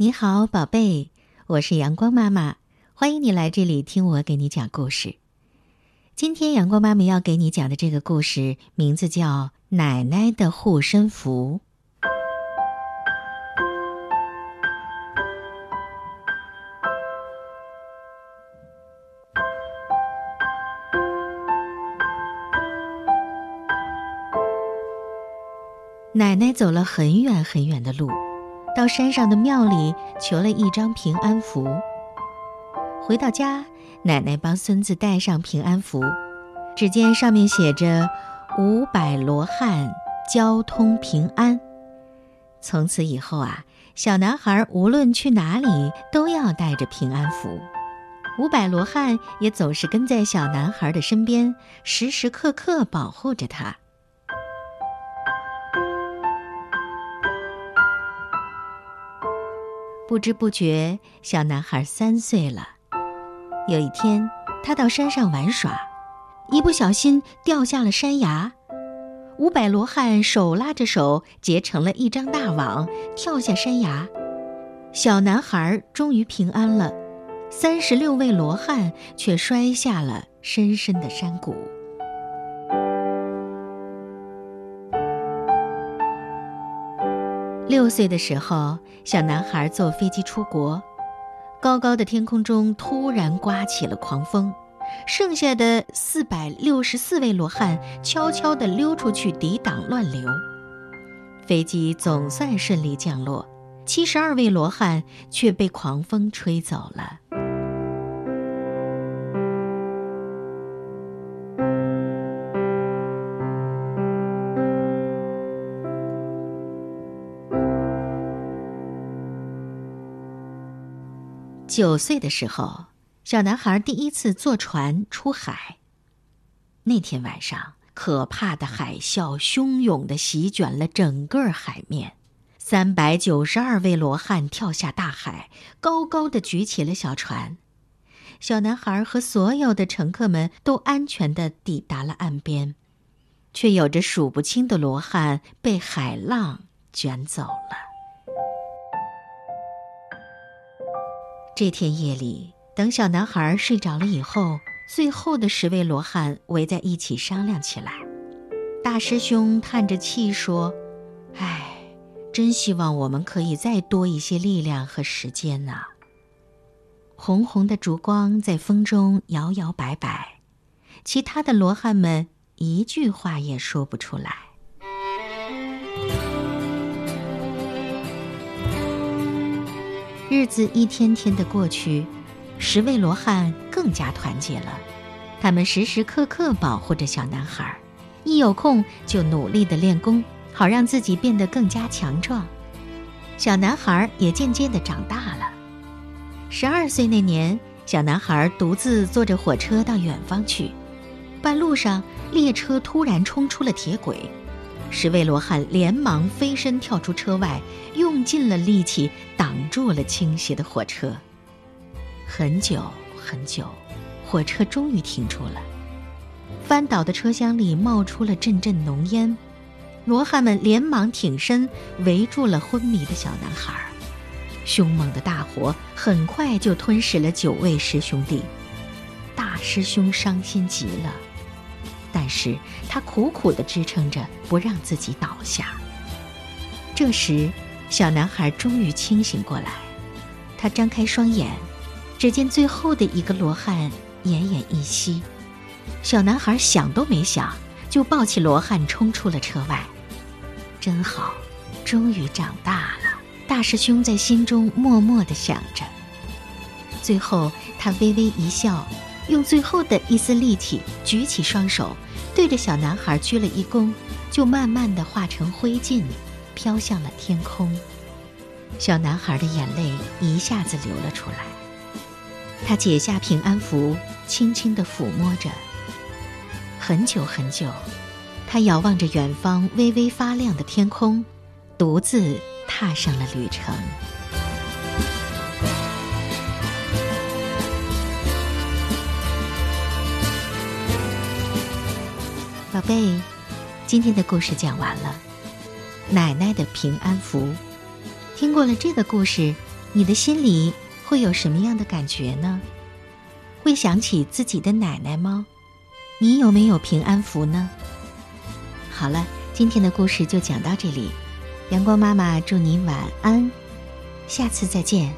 你好，宝贝，我是阳光妈妈，欢迎你来这里听我给你讲故事。今天阳光妈妈要给你讲的这个故事名字叫《奶奶的护身符》。奶奶走了很远很远的路，到山上的庙里求了一张平安符。回到家，奶奶帮孙子戴上平安符，只见上面写着“五百罗汉，交通平安”。从此以后啊，小男孩无论去哪里都要带着平安符，五百罗汉也总是跟在小男孩的身边，时时刻刻保护着他。不知不觉，小男孩三岁了。有一天，他到山上玩耍，一不小心掉下了山崖。五百罗汉手拉着手，结成了一张大网，跳下山崖。小男孩终于平安了，三十六位罗汉却摔下了深深的山谷。六岁的时候，小男孩坐飞机出国，高高的天空中突然刮起了狂风，剩下的四百六十四位罗汉悄悄地溜出去抵挡乱流，飞机总算顺利降落，七十二位罗汉却被狂风吹走了。九岁的时候，小男孩第一次坐船出海。那天晚上，可怕的海啸汹涌地席卷了整个海面，三百九十二位罗汉跳下大海，高高的举起了小船。小男孩和所有的乘客们都安全地抵达了岸边，却有着数不清的罗汉被海浪卷走了。这天夜里，等小男孩睡着了以后，最后的十位罗汉围在一起商量起来。大师兄叹着气说：“唉，真希望我们可以再多一些力量和时间呐。”红红的烛光在风中摇摇摆摆，其他的罗汉们一句话也说不出来。日子一天天的过去，十位罗汉更加团结了。他们时时刻刻保护着小男孩，一有空就努力的练功，好让自己变得更加强壮。小男孩也渐渐的长大了。十二岁那年，小男孩独自坐着火车到远方去，半路上列车突然冲出了铁轨。十位罗汉连忙飞身跳出车外，用尽了力气挡住了倾斜的火车。很久很久，火车终于停住了。翻倒的车厢里冒出了阵阵浓烟，罗汉们连忙挺身围住了昏迷的小男孩。凶猛的大火很快就吞噬了九位师兄弟，大师兄伤心极了。但是他苦苦地支撑着，不让自己倒下。这时，小男孩终于清醒过来，他张开双眼，只见最后的一个罗汉奄奄一息。小男孩想都没想，就抱起罗汉冲出了车外。真好，终于长大了。大师兄在心中默默地想着。最后，他微微一笑。用最后的一丝力气举起双手，对着小男孩鞠了一躬，就慢慢的化成灰烬，飘向了天空。小男孩的眼泪一下子流了出来。他解下平安符，轻轻地抚摸着。很久很久，他遥望着远方微微发亮的天空，独自踏上了旅程。贝，今天的故事讲完了。奶奶的平安符，听过了这个故事，你的心里会有什么样的感觉呢？会想起自己的奶奶吗？你有没有平安符呢？好了，今天的故事就讲到这里。阳光妈妈祝你晚安，下次再见。